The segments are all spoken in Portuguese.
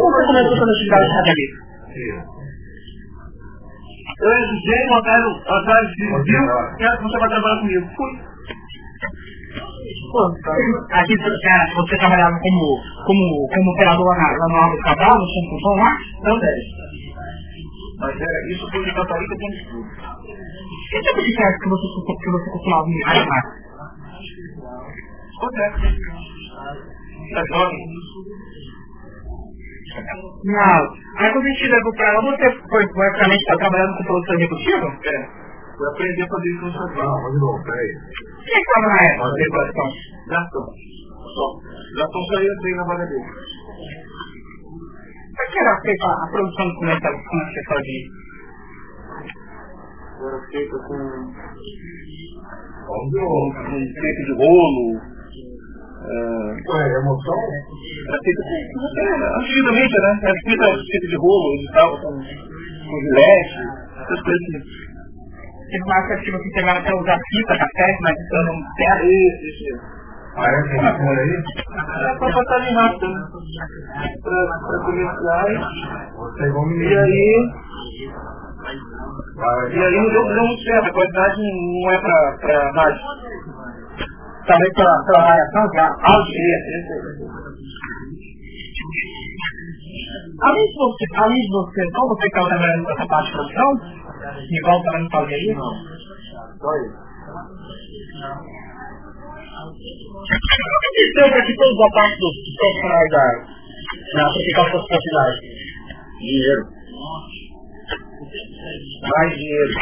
Como você começou sua atividade acadêmica? Eu exigi um atrás, atrás de viu, quero que você vai trabalhar comigo. Fui. Pô, aqui você trabalhava como, como, como operador lá, lá no Alto Cabral, no Centro Função lá? Também. Mas era isso porque católica tem estudo. Que tipo de festa que você, que você costumava me animar? Acontece. É jovem. Não. Aí quando a gente levou pra lá, você foi basicamente está trabalhando com produção executiva? É. Foi aprender a fazer isso no Paulo. Mas não, peraí. Quem é que estava na época? Gastão. Só. Gastão saía assim na vaga dele. Como que era feita a produção do comercial que você fazia? Era feita com... Com feito de rolo, Ué, emoção? Era feita antigamente, né? Era feita feita de rolo, de tal, com, com gilete, essas coisas assim. Teve uma época que você chegava até usar fita, café, mas isso não serve. Isso, isso. É? Tem por aí? Era pra passagem rápida, né? Pra, pra comerciais. E aí... E aí não deu, deu muito certo, a qualidade não é pra, pra rádio variação de algeia. Além de você, além de você, como você está trabalhando com essa parte de produção, igual também fazia isso? Não, só isso. O que dizer aqui todos a parte dos profissionais da, da tropical prosperidade? Dinheiro. Mais dinheiro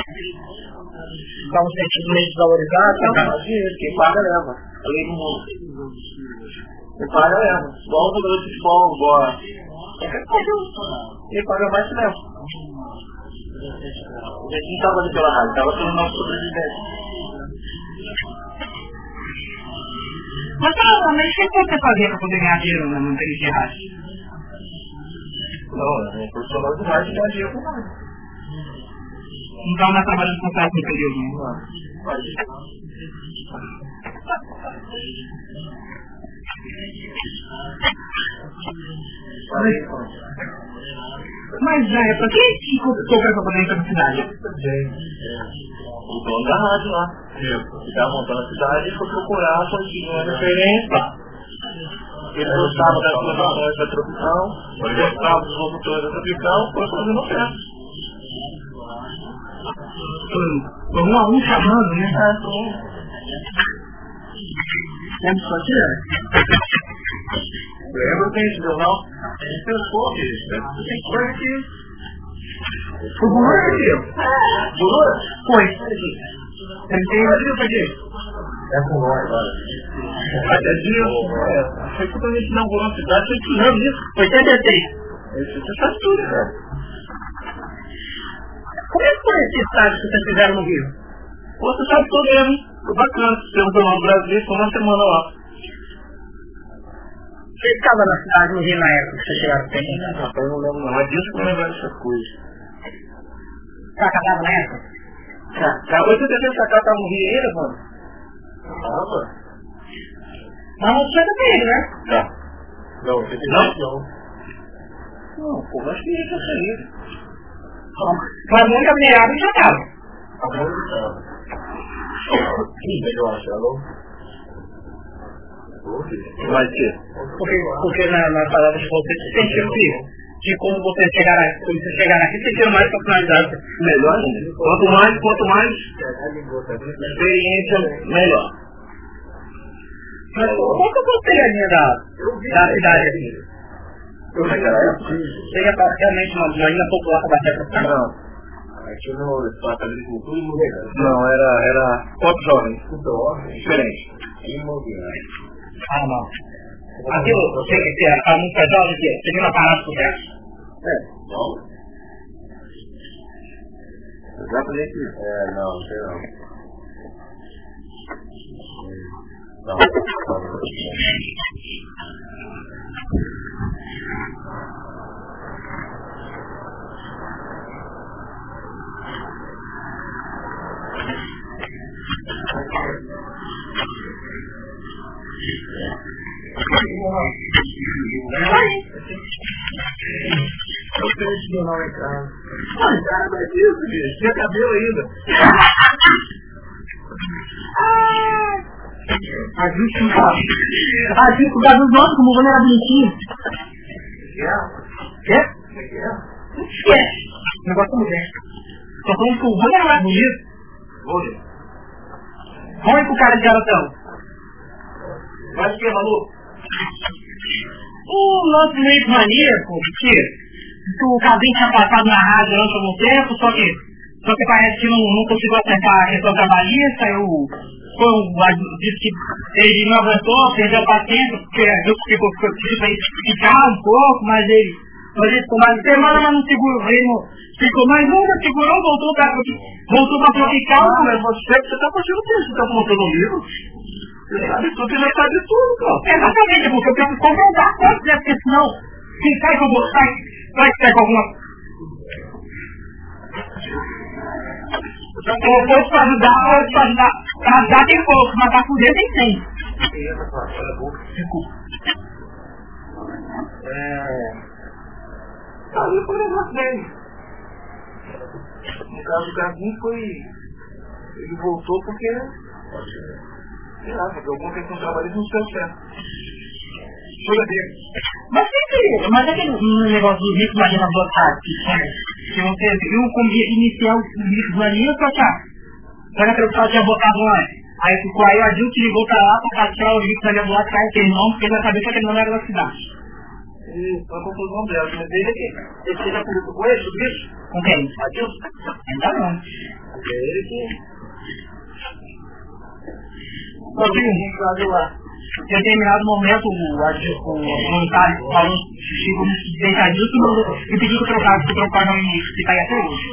dá um sentido meio desvalorizado, dá mais dinheiro, quem paga leva. A lei não Quem paga leva. Igual o jogador de futebol, igual quem paga mais. A gente não estava ali pela rádio, estava pelo nosso sobrevivente. Mas provavelmente o que você fazia para poder ganhar dinheiro na manter de rádio? Não, é profissional de rádio ganhar dinheiro com rádio. Não estava mais trabalhando com no período, não. Mas, é, pra quem que conquistou essa potência na cidade? O dono da rádio lá. Que estava montando a cidade e foi procurar a continua referência. Ele gostava das produções da Tropical, gostava dos locutores da Tropical, foi fazendo oferta. Foi um a um chamando, né? Vamos fazer? Lembra que esse jornal? Gente pensou que tem que. Foi bom aqui. Bolura? Foi. Ele tem um aqui. É com nós, olha. Até dia. Foi gente inaugurou a cidade, foi que anos isso? 83. Você sabe tudo, cara. Como é que foi esse estágio que vocês fizeram no Rio? Você sabe todo ele, hein? Foi bacana. Temos um brasileiro, foi uma semana lá. Você estava na cidade no Rio na época que vocês chegaram tempo? Rapaz, eu não lembro não. É disso que eu lembro dessas coisas. Cacá estava na época? Cacá, hoje você tem Cacá estava no Rio ainda, mano? Tava. Mas não tinha também, né? Tá. Não, você tem não? Não, não pô, acho que isso é feliz. Mas muita minerável já estava. Eu acho, alô? Vai ser. Porque, porque na, na palavra de você se sentiu que de como você chegar aqui, quando você chegar aqui, você tem mais oportunidade. Melhor ainda. Quanto mais, quanto mais experiência, melhor. Mas qual que é a linha da, da cidade aqui? Seria praticamente uma, ilha popular bater para Não. Aqui no Estado de Agricultura Imobiliária. Não, era, era Pop Jovem. Diferente. Imobiliário. Ah, não. Aquilo, você que a música jovem, que você viu na parada do verso? É, não. Exatamente isso. É, não, sei Eu tenho que meu uma entrada. Uma é isso, bicho. Tem cabelo ainda. A gente não A gente por causa como o era bonitinho. Quer? Quer? Não esquece. O negócio mulher. Só falando que o Vânia era bonito. Olha. Põe pro cara de garotão. Vai esquerda, maluco. O lance meio maníaco, que o Casim tinha passado na rádio durante algum tempo, só que, só que parece que não, não conseguiu acertar a questão trabalhista, eu foi um, disse que ele não aguentou, perdeu a paciência, porque que ficou ficar um pouco, mas ele, mas ele ficou mais de semana, mas não segurou, ele não, ficou mais uma, segurou, voltou para voltou para tropical. Ah, mas você, está fazendo o? Você está montando um livro? Você sabe tudo e já sabe tudo, cara. Exatamente, porque eu tenho que comprovar quanto, né? Porque senão, se sai com você, sai, vai sair com alguma então, eu vou te ajudar, vou te ajudar. Pra ajudar tem pouco, mas pra fuder tem cem. Desculpa. É... Ali foi o negócio dele. No caso do Gavinho foi... Ele voltou porque... Sei lá, porque alguma questão trabalhista não deu certo. Foi dele. Mas sempre, mas aquele negócio do Rico Maria na boa tarde, que você viu como iniciar o Rico Maria pra cá. Será que o pessoal tinha botado antes? Aí ficou aí, o adulto ligou pra lá pra tirar o Rico Maria do lado, cai aquele nome, porque ele já sabia que aquele nome era da cidade. Foi a conclusão dela, mas ele que ele já publicou com ele sobre isso? Com quem? Adilson. Ainda não. É ele que... Em determinado momento o, o voluntário falou, chegou deitadíssimo e pediu que trocasse, o início, que está aí até hoje.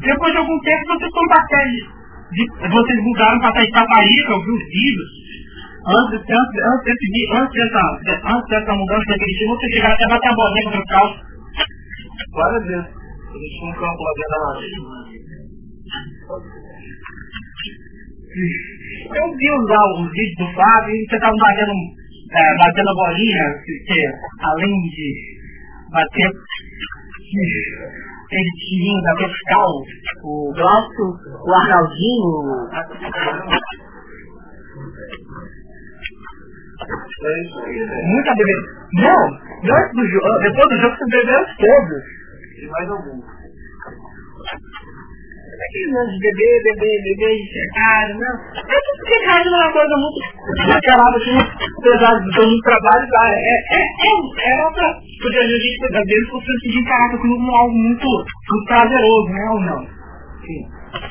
Depois de algum tempo vocês estão batendo. Vocês mudaram para Itaparica, eu vi os vídeos. Antes, antes, antes, antes, dessa, antes dessa mudança time, vocês chegaram até bater a bolinha contra o calço. Várias vezes. Um lá eu vi os vídeos do Fábio e você estava batendo, é, batendo a bolinha, que além de bater aquele tirinho da vertical, o Glaucio, o Arnaldinho. Muita bebida. Não, antes do jogo, depois do jogo você bebeu todos. E mais alguns aquele lance de beber, beber, beber e cercado, não. É porque rádio não é uma coisa muito aquela assim, apesar de todo trabalho, tá? É, é, é, é outra. Porque a gente às vezes você se caraca como algo muito, muito prazeroso, né? Ou não? Sim,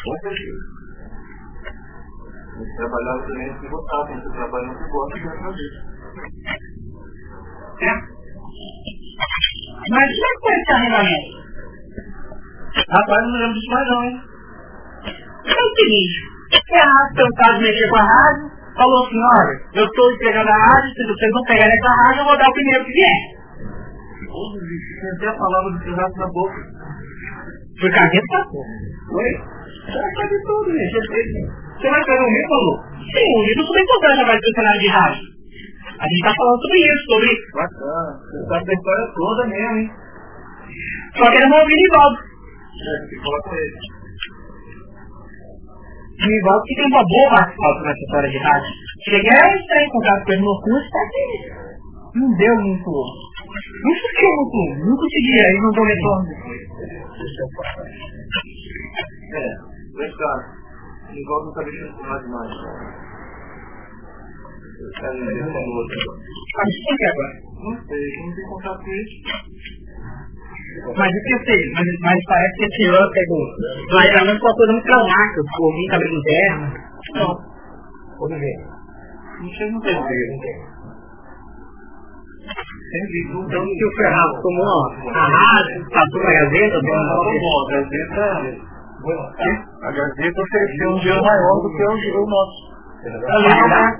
com certeza. Trabalhar também se gostar, tem que trabalhar se gosta de fazer. É. Mas como é que foi esse arrendamento? Rapaz, não lembro disso mais não, hein? É o seguinte, é a rádio tentado mexer com a rádio, falou assim, olha, eu estou entregando a rádio, se vocês não pegarem essa rádio, eu vou dar o primeiro que vier. Todo tem até a palavra do pedaço na boca. Foi carreta tá Oi? Você sabe tudo, gente. Você vai pegar o livro, falou? Sim, o livro também importante vai do cenário de rádio. A gente está falando sobre isso, sobre... Bacana. Você sabe da história toda mesmo, hein? Só que era uma ouvir Nivaldo. É, tem que falar com ele. Nivaldo que tem uma boa participação nessa história de rádio. Cheguei a entrar em contato com ele no curso, só que não deu muito... Não ficou muito... Não conseguia, ele não deu retorno. É, dois caras. Nivaldo não tá mexendo com nada demais. Ah, isso que agora? Não sei, não tem contato com ele. Mas o que eu sei, mas, mas parece que esse ano pegou. Mas menos uma coisa muito traumática, o ouvinte abriu interna. Não. Vamos ver. Não sei, não tem não tem. Então se o Ferrado tomou a rádio, passou na Gazeta, não, não, a Gazeta. A Gazeta ofereceu um dinheiro maior do que o nosso. Comigo mais.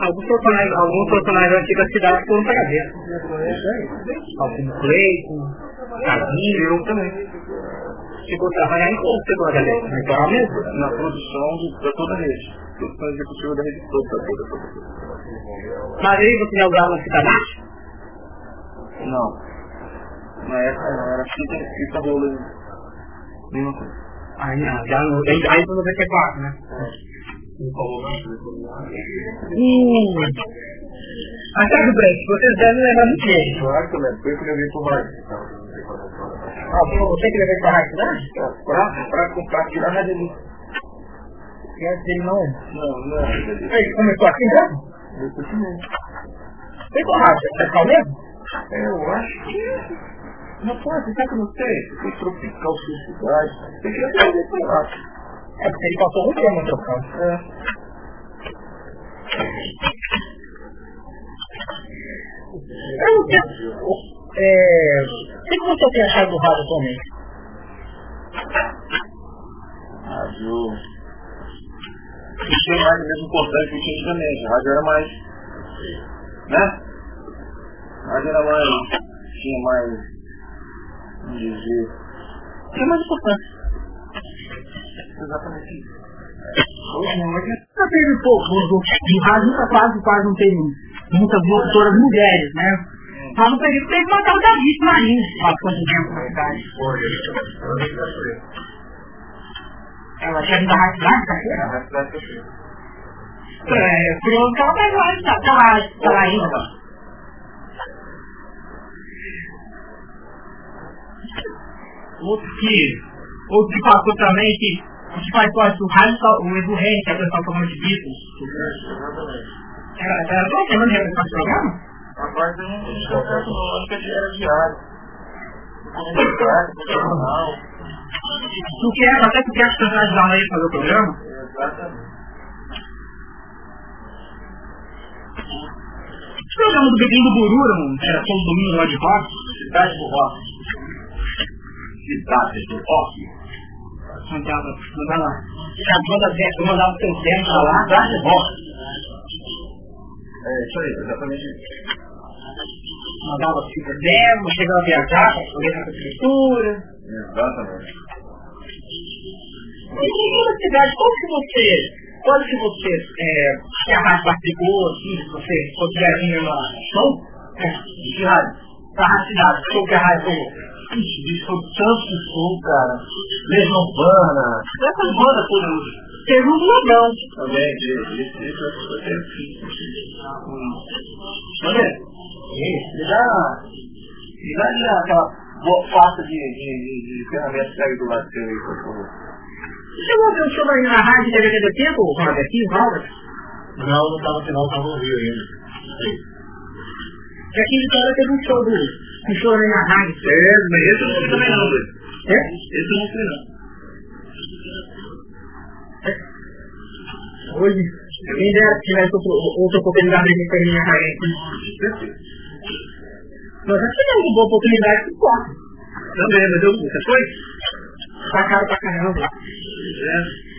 Alguns personagens, alguns personagens da cidade foram para a Gazeta. Alcino Cleiton, Casinho, eu também. chegou a trabalhar em qual setor da rede? Na produção de, toda a rede. Produção executiva da rede toda. Mas aí você já usava cidadãos? Não. Na época não, era fita, fita rolo. Mesma coisa. Aí não, já no, aí, aí foi no VT4, né? Hum. Mas sabe, Brent, vocês devem lembrar muito bem. Claro que eu lembro, foi que eu levei pro mais. Ah, você que levou para a né? Pra, pra comprar, tirar na dele. E antes dele não. Não, não dele. Ele começou aqui mesmo? Eu continuei. Foi com a rádio, é mesmo? É, eu acho que... Rapaz, você sabe que eu não sei? Foi tropical, cidade. Tem que aprender com lá. É porque ele passou um no tropical. É. Eu não sei. É... O que você tem achado do rádio atualmente? Rádio... Isso é mais mesmo importante que tinha antigamente. A rádio era mais... Né? A rádio era mais... Tinha mais... Dizer... Tinha mais importante. Exatamente isso. Já teve pouco, no rádio quase, quase não tem muitas locutoras mulheres, né? Mas no período teve uma tal da Vice Marinho, bastante tempo na. Ela tinha vindo da Rádio Cidade, tá É, curioso que ela vai tá, tá lá, tá lá ainda. Outro que, outro que passou também, que, que faz parte do rádio, o Edu Reis, que é o pessoal falando de Beatles. Era, era qual que é o nome desse programa? Tinha acesso não, acho que era diário. Tu quer, até tu quer as personagens da lei fazer o programa? Exatamente. Esse programa do Beguinho do Burura, que era todo domingo lá de rock. Cidade do Rock. Cidade do Rock. Mandava, mandava, já toda vez, eu mandava o teu tempo pra lá, Cidade do Rock. É, isso aí, exatamente isso. Mandava fita demo, chegava a viajar, pra poder essa escritura. Exatamente. E em cidade, qual que você, quando que você, é, que a rádio participou, assim, se você considera na show, é, de rádio, show que a rádio falou. Ixi, bicho, foi tanto show, cara. Legião Urbana. Essas bandas todas. Um Lobão. Também, até assim. Olha, me dá, me dá aquela pasta de, de, de, de ferramentas que do lado seu aí, por favor. O show na rádio DVD do tempo, o Robert? Não, não estava final, estava no Rio ainda. Que aqui em Vitória teve um show do, show aí na rádio. É, mas esse eu não sei também não, velho. É? Esse eu não sei não. Hoje, quem dera tivesse outra oportunidade de terminar a rádio. Nós já tivemos uma boa oportunidade que pode. Também, mas eu, você foi? Tá caro pra caramba. É.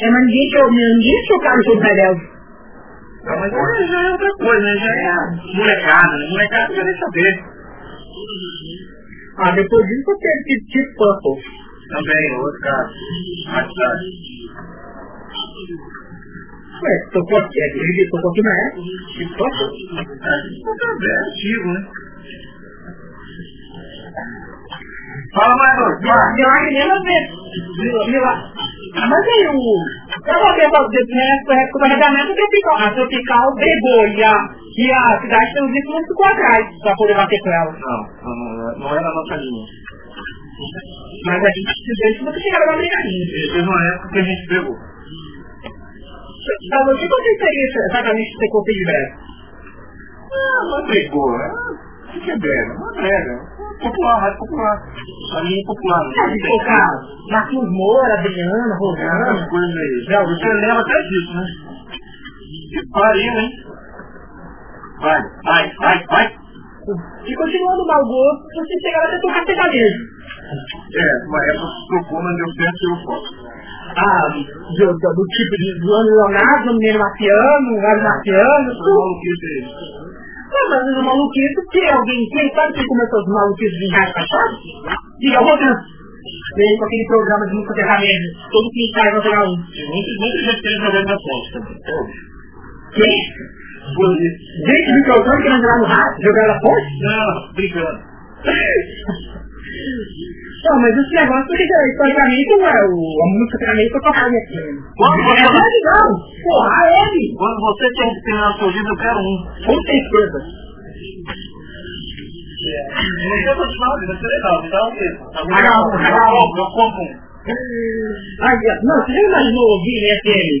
É, mas ninguém que eu, ninguém que eu quero show do Redel. Ah, mas já é outra coisa, né? Já é molecada, né? Molecada não quer nem saber. Ah, depois disso eu teve que tipo Purple. Também, outro caso. Mais tarde. Ué, tocou aqui, ele tocou aqui na época. Tipo Purple. É, é antigo, né? Fala mais, Lúcio. Eu acho que nem vez. Viu lá? Mas aí o. Eu vou ver nessa época do carregamento tropical. A tropical brigou e a, e a cidade tem os ícones ficou atrás pra poder bater com ela. Não, não, não é na nossa linha. Mas a gente precisou de você chegar na brigadinha. Teve uma época que a gente pegou. Então, o que seria exatamente você conseguir breve? Ah, não pegou, né? O que é? Não é brega. Popular, rádio popular. A linha popular. É, de tocar Marquinhos Moura, Adriana, Rosana. Essas coisas aí. Você lembra até disso, né? Que pariu, hein? Vai, vai, vai, vai. E continuando o mau gosto, você chegar até tocar sertanejo. É, uma época que tocou, mas deu certo e eu foto. Ah, do, do, do tipo de João Leonardo, Mineiro Mafiano, Gado Mafiano, Foi tudo. maluquice. Não, mas os maluquices, que alguém, quem sabe que começou os maluquices em rádio passado? Diga, Rodrigo. veio com aquele programa de música sertaneja. Todo quintal vai pegar um. Muita, gente querendo jogar na fonte também. Gente de microfone querendo jogar no rádio, jogar na fonte? Não, brincando. Não, mas esse negócio, porque historicamente, não é, o, a música sertaneja foi tocada aqui. Quando você, É legal. Porra, a Hebe. quando você tem que ter na sua vida, eu quero um. Com certeza. Não quero continuar, vai ser legal. Me dá um dedo. Tá bom? Eu compro um. Não, você já imaginou ouvir FM?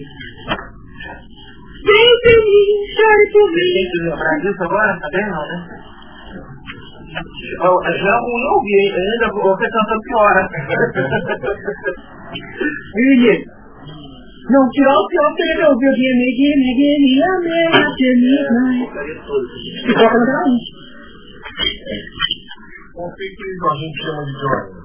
Vem pra mim, chore por mim. Tem que lembrar disso agora? Tá bem não, né? Ó, Já é ruim ouvir, hein? ainda você canta pior. né? Viu, Não, tirar o pior porque ele ouviu Gimme, gimme, gimme, amém, até midnight. Porcaria toda. E toca no verão. O que que a gente chama de Jordan?